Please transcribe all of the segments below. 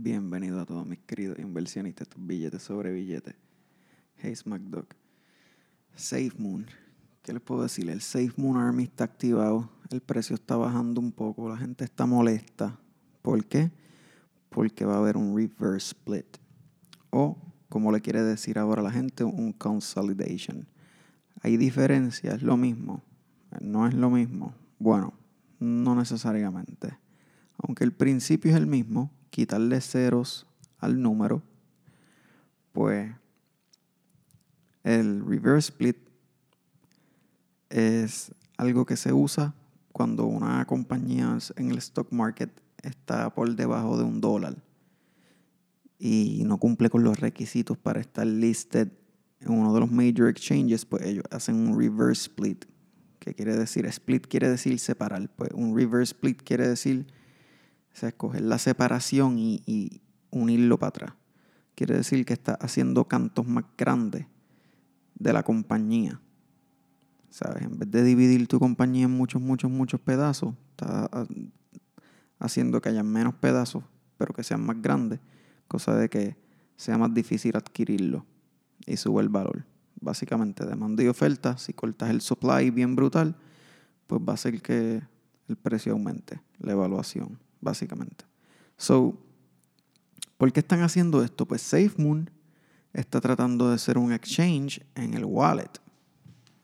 Bienvenido a todos mis queridos inversionistas, estos billetes sobre billetes. Hey SmackDog. SafeMoon. ¿Qué les puedo decir? El SafeMoon Army está activado. El precio está bajando un poco. La gente está molesta. ¿Por qué? Porque va a haber un reverse split. O, como le quiere decir ahora la gente, un consolidation. Hay diferencias, es lo mismo. No es lo mismo. Bueno, no necesariamente. Aunque el principio es el mismo, quitarle ceros al número, pues el reverse split es algo que se usa cuando una compañía en el stock market está por debajo de un dólar y no cumple con los requisitos para estar listed en uno de los major exchanges, pues ellos hacen un reverse split. ¿Qué quiere decir? Split quiere decir separar. Pues un reverse split quiere decir o sea, escoger la separación y, unirlo para atrás. Quiere decir que está haciendo cantos más grandes de la compañía. ¿Sabes? En vez de dividir tu compañía en muchos, muchos, muchos pedazos, está haciendo que haya menos pedazos, pero que sean más grandes, cosa de que sea más difícil adquirirlo y sube el valor. Básicamente, demanda y oferta, si cortas el supply bien brutal, pues va a hacer que el precio aumente, la evaluación básicamente. So, ¿por qué están haciendo esto? Pues SafeMoon está tratando de ser un exchange en el wallet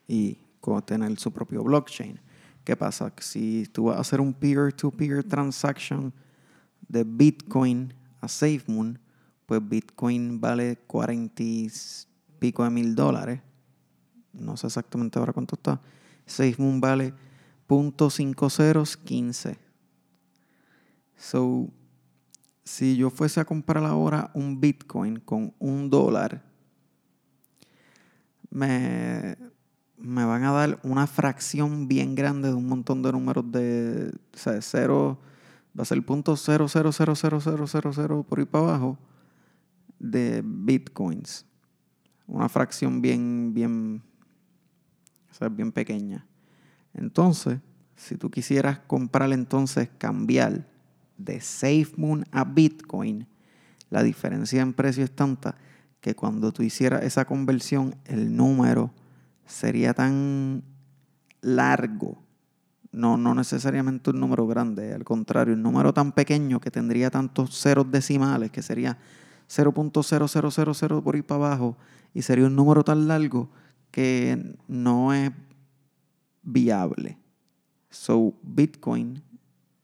y tener su propio blockchain. ¿Qué pasa? Si tú vas a hacer un peer-to-peer transaction de Bitcoin a SafeMoon, pues Bitcoin vale 40 y pico de mil dólares. No sé exactamente ahora cuánto está. SafeMoon vale .5015. So, si yo fuese a comprar ahora un Bitcoin con un dólar, me, me van a dar una fracción bien grande de un montón de números de, o cero, va a ser punto cero, cero, cero, cero, cero, cero, cero por ahí para abajo de Bitcoins. Una fracción bien, bien, o sea, bien pequeña. Entonces, si tú quisieras comprar entonces, cambiar de SafeMoon a Bitcoin, la diferencia en precio es tanta que cuando tú hicieras esa conversión, el número sería tan largo, no, no necesariamente un número grande, al contrario, un número tan pequeño que tendría tantos ceros decimales, que sería 0.0000 por ahí para abajo, y sería un número tan largo que no es viable. So, Bitcoin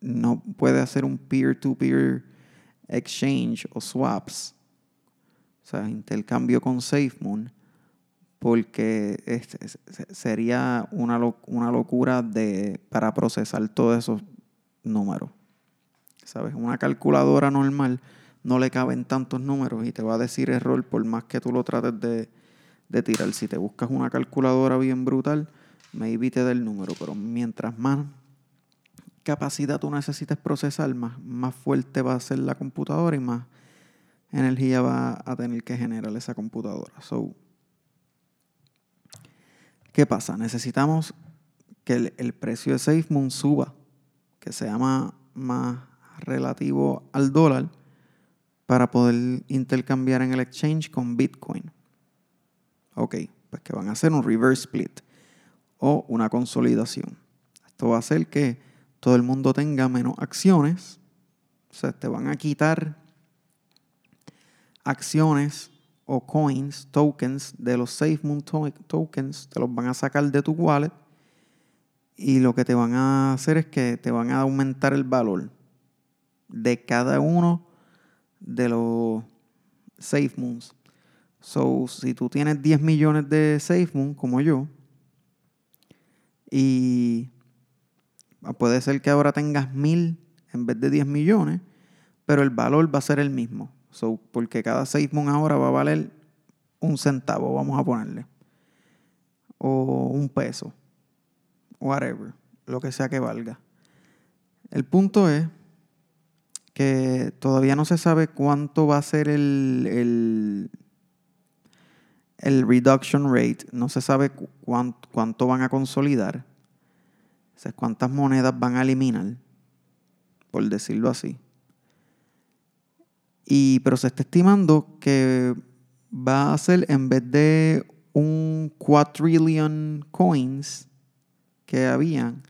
no puede hacer un peer-to-peer exchange o swaps, o sea, intercambio con SafeMoon, porque sería una, una locura de, para procesar todos esos números. ¿Sabes? Una calculadora normal no le caben tantos números y te va a decir error por más que tú lo trates de, de tirar. Si te buscas una calculadora bien brutal, maybe te da el número, pero mientras más capacidad tú necesitas procesar, más, más fuerte va a ser la computadora y más energía va a tener que generar esa computadora. So, ¿Qué pasa? Necesitamos que el, precio de SafeMoon suba, que sea más, más relativo al dólar para poder intercambiar en el exchange con Bitcoin. Ok, pues que van a hacer un reverse split o una consolidación. Esto va a hacer que todo el mundo tenga menos acciones. O sea, te van a quitar acciones o coins, tokens de los SafeMoon tokens, te los van a sacar de tu wallet y lo que te van a hacer es que te van a aumentar el valor de cada uno de los SafeMoons. So, si tú tienes 10 millones de SafeMoon, como yo, y Puede ser que ahora tengas mil en vez de 10 millones, pero el valor va a ser el mismo. porque cada SafeMoon ahora va a valer un centavo, vamos a ponerle. O un peso. Whatever. Lo que sea que valga. El punto es que todavía no se sabe cuánto va a ser el, el, el reduction rate. No se sabe cuánto, cuánto van a consolidar sea, cuántas monedas van a eliminar, por decirlo así. Y, pero se está estimando que va a ser en vez de un quadrillion coins que habían,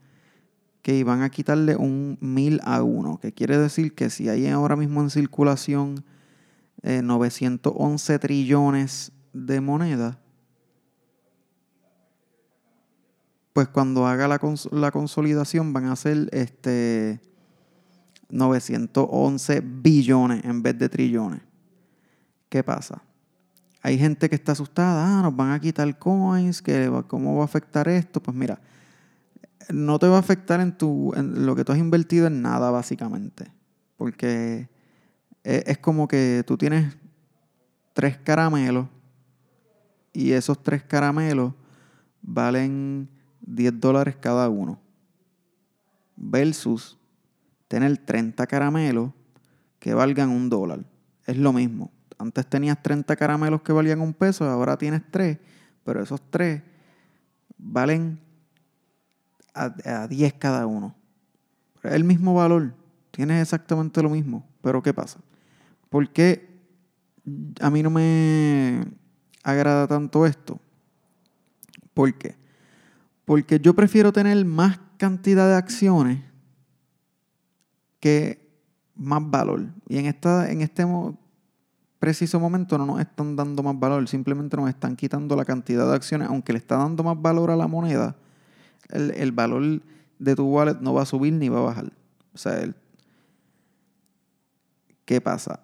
que iban a quitarle un mil a uno, que quiere decir que si hay ahora mismo en circulación 911 eh, trillones de moneda, pues cuando haga la, la, consolidación van a ser este 911 billones en vez de trillones. ¿Qué pasa? Hay gente que está asustada, ah, nos van a quitar coins, ¿cómo va a afectar esto? Pues mira, no te va a afectar en, tu, en lo que tú has invertido en nada, básicamente. Porque e, es como que tú tienes tres caramelos y esos tres caramelos valen 10 dólares cada uno. Versus tener 30 caramelos que valgan un dólar. Es lo mismo. Antes tenías 30 caramelos que valían un peso, ahora tienes 3, pero esos 3 valen a, 10 cada uno. Es el mismo valor, tienes exactamente lo mismo, pero ¿qué pasa? ¿Por qué a mí no me agrada tanto esto? ¿Por qué? Porque yo prefiero tener más cantidad de acciones que más valor. Y en, esta, en este preciso momento no nos están dando más valor, simplemente nos están quitando la cantidad de acciones, aunque le está dando más valor a la moneda, el, valor de tu wallet no va a subir ni va a bajar. O sea, ¿qué pasa?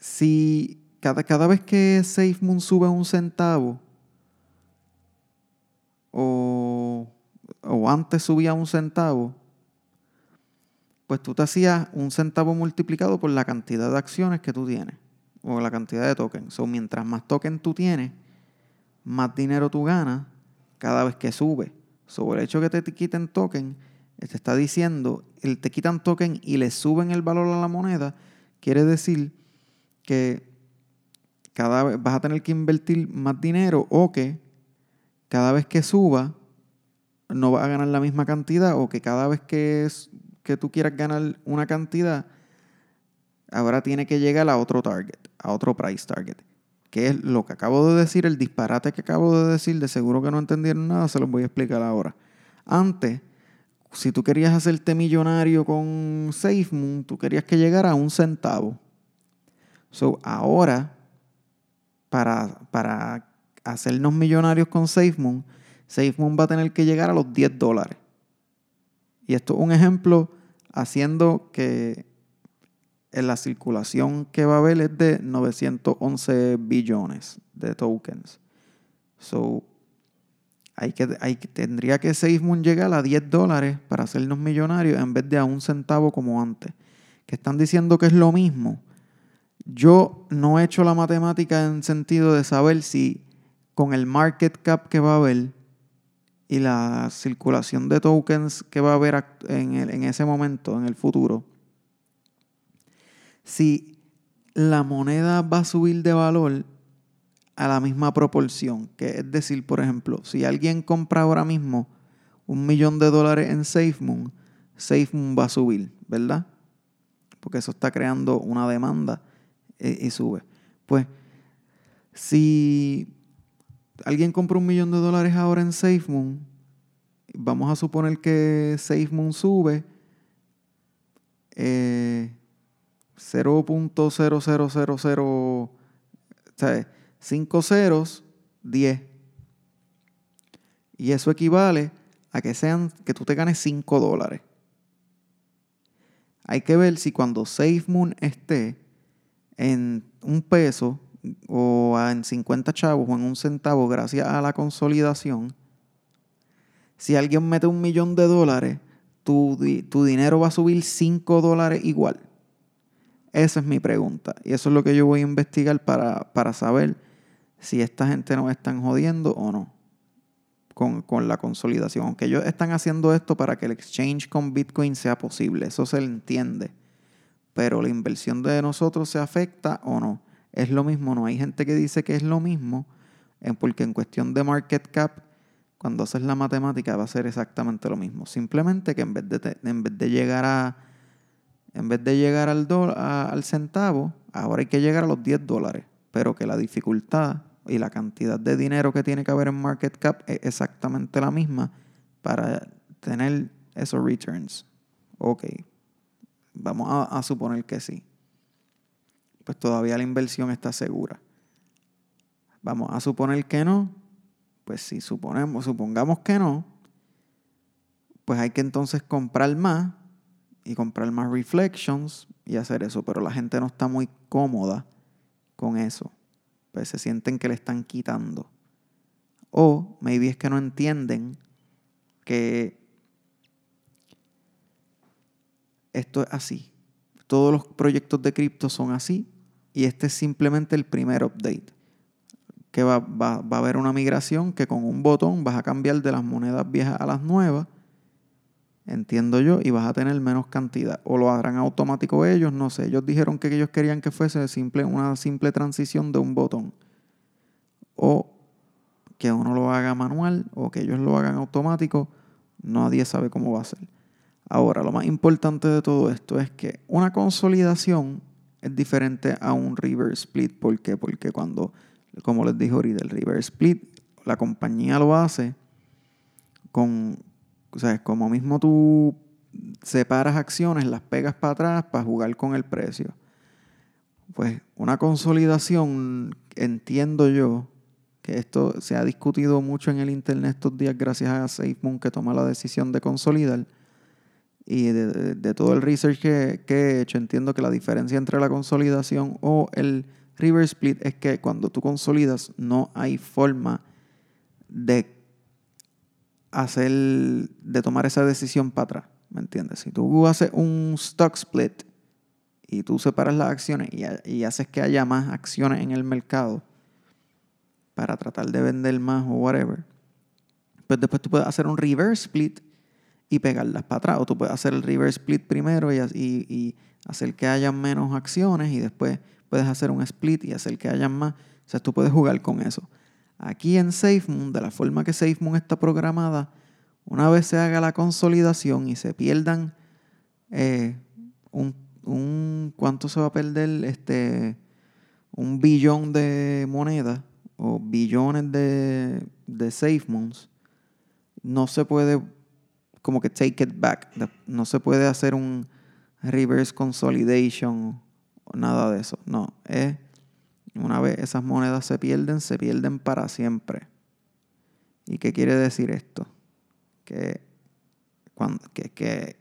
Si cada, cada vez que SafeMoon sube un centavo, o, o antes subía un centavo, pues tú te hacías un centavo multiplicado por la cantidad de acciones que tú tienes o la cantidad de tokens. O mientras más tokens tú tienes, más dinero tú ganas cada vez que sube. Sobre el hecho que te quiten token, te está diciendo, el te quitan token y le suben el valor a la moneda, quiere decir que cada vez vas a tener que invertir más dinero o que cada vez que suba no vas a ganar la misma cantidad o que cada vez que, que tú quieras ganar una cantidad, ahora tiene que llegar a otro target, a otro price target que es lo que acabo de decir, el disparate que acabo de decir, de seguro que no entendieron nada, se los voy a explicar ahora. Antes, si tú querías hacerte millonario con SafeMoon, tú querías que llegara a un centavo. So, ahora, para, para hacernos millonarios con SafeMoon, SafeMoon va a tener que llegar a los 10 dólares. Y esto es un ejemplo haciendo que en la circulación que va a haber es de 911 billones de tokens. So, hay que, hay, tendría que SafeMoon llegar a 10 dólares para hacernos millonarios en vez de a un centavo como antes. Que están diciendo que es lo mismo. Yo no he hecho la matemática en sentido de saber si con el market cap que va a haber y la circulación de tokens que va a haber en, ese momento, en el futuro, si la moneda va a subir de valor a la misma proporción. Que es decir, por ejemplo, si alguien compra ahora mismo un millón de dólares en SafeMoon, SafeMoon va a subir, ¿verdad? Porque eso está creando una demanda eh, y, sube. Pues, si alguien compra un millón de dólares ahora en SafeMoon, vamos a suponer que SafeMoon sube. Eh, 0.0000, o sea, 5 ceros, 10. Y eso equivale a que sean que tú te ganes 5 dólares. Hay que ver si cuando SafeMoon esté en un peso o en 50 chavos o en un centavo gracias a la consolidación, si alguien mete un millón de dólares, tu, tu dinero va a subir 5 dólares igual. Esa es mi pregunta. Y eso es lo que yo voy a investigar para, saber si esta gente nos están jodiendo o no con, la consolidación. Aunque ellos están haciendo esto para que el exchange con Bitcoin sea posible. Eso se entiende. Pero la inversión de nosotros se afecta o no. Es lo mismo. No hay gente que dice que es lo mismo. Porque en cuestión de market cap, cuando haces la matemática va a ser exactamente lo mismo. Simplemente que en vez de, en vez de llegar a en vez de llegar al, al centavo, ahora hay que llegar a los 10 dólares. Pero que la dificultad y la cantidad de dinero que tiene que haber en market cap es exactamente la misma para tener esos returns. Ok, vamos a, suponer que sí. Pues todavía la inversión está segura. Vamos a suponer que no. Pues si suponemos, supongamos que no, pues hay que entonces comprar más y comprar más reflections y hacer eso. Pero la gente no está muy cómoda con eso. Pues se sienten que le están quitando. O maybe es que no entienden que esto es así. Todos los proyectos de cripto son así y este es simplemente el primer update. Que va, va, a haber una migración que con un botón vas a cambiar de las monedas viejas a las nuevas, entiendo yo, y vas a tener menos cantidad. O lo harán automático ellos, no sé. Ellos dijeron que ellos querían que fuese simple, una simple transición de un botón. O que uno lo haga manual o que ellos lo hagan automático. Nadie sabe cómo va a ser. Ahora, lo más importante de todo esto es que una consolidación es diferente a un reverse split. ¿Por qué? Porque cuando, como les dije ahorita, el reverse split, la compañía lo hace con, o sea, como mismo tú separas acciones, las pegas para atrás para jugar con el precio. Pues una consolidación, entiendo yo, que esto se ha discutido mucho en el internet estos días gracias a SafeMoon que toma la decisión de consolidar y de, todo el research que, he hecho, entiendo que la diferencia entre la consolidación o el reverse split es que cuando tú consolidas no hay forma de hacer, de tomar esa decisión para atrás. ¿Me entiendes? Si tú haces un stock split y tú separas las acciones y, y haces que haya más acciones en el mercado para tratar de vender más o whatever, pues después tú puedes hacer un reverse split y pegarlas para atrás. O tú puedes hacer el reverse split primero y, hacer que haya menos acciones y después puedes hacer un split y hacer que haya más. O sea, tú puedes jugar con eso. Aquí en SafeMoon, de la forma que SafeMoon está programada, una vez se haga la consolidación y se pierdan eh, un, un, ¿cuánto se va a perder? Este, un billón de monedas o billones de, de SafeMoons, no se puede como que take it back. No se puede hacer un reverse consolidation o nada de eso. No, es una vez esas monedas se pierden, se pierden para siempre. ¿Y qué quiere decir esto? Que, cuando, que,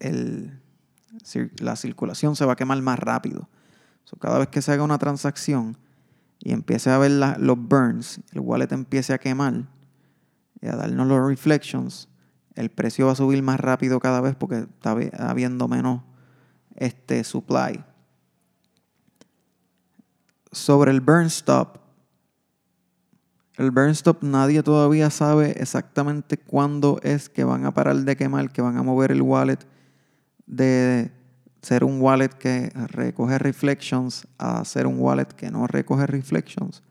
el, la circulación se va a quemar más rápido. cada vez que se haga una transacción y empiece a ver los burns, el wallet empiece a quemar y a darnos los reflections, el precio va a subir más rápido cada vez porque está habiendo menos este supply. Sobre el burn stop, el burn stop nadie todavía sabe exactamente cuándo es que van a parar de quemar, que van a mover el wallet de ser un wallet que recoge reflections a ser un wallet que no recoge reflections.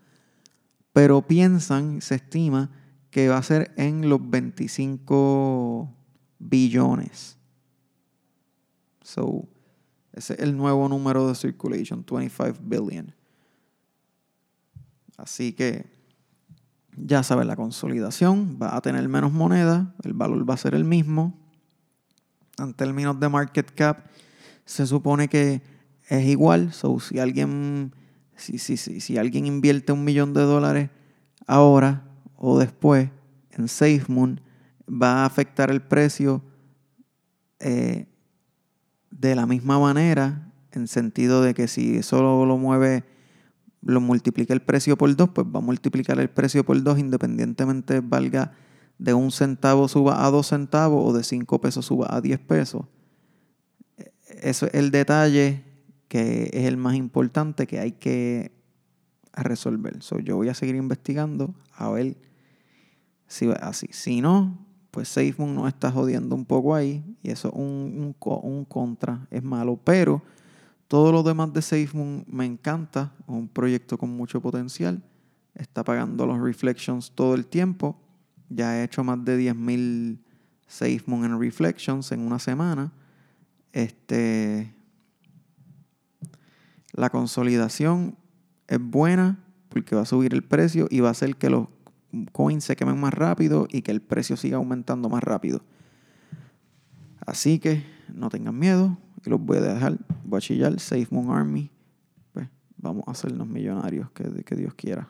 Pero piensan, se estima, que va a ser en los 25 billones. So, ese es el nuevo número de circulation, 25 billion. Así que ya sabes, la consolidación va a tener menos moneda, el valor va a ser el mismo. En términos de market cap, se supone que es igual. So, si alguien, si, si, si, si alguien invierte un millón de dólares ahora, o después en SafeMoon va a afectar el precio eh, de la misma manera, en sentido de que si eso lo, mueve, lo multiplica el precio por dos, pues va a multiplicar el precio por dos independientemente valga de un centavo suba a dos centavos o de cinco pesos suba a diez pesos. Eso es el detalle que es el más importante que hay que resolver. yo voy a seguir investigando a ver si así. Si no, pues SafeMoon nos está jodiendo un poco ahí y eso es un, un, contra, es malo. Pero todo lo demás de SafeMoon me encanta, es un proyecto con mucho potencial. Está pagando los reflections todo el tiempo. Ya he hecho más de 10.000 SafeMoon en reflections en una semana. Este, La consolidación es buena porque va a subir el precio y va a hacer que los coins se quemen más rápido y que el precio siga aumentando más rápido. Así que no tengan miedo y los voy a dejar. Voy a chillar. Safe Moon Army. Pues vamos a hacernos millonarios, que, que Dios quiera.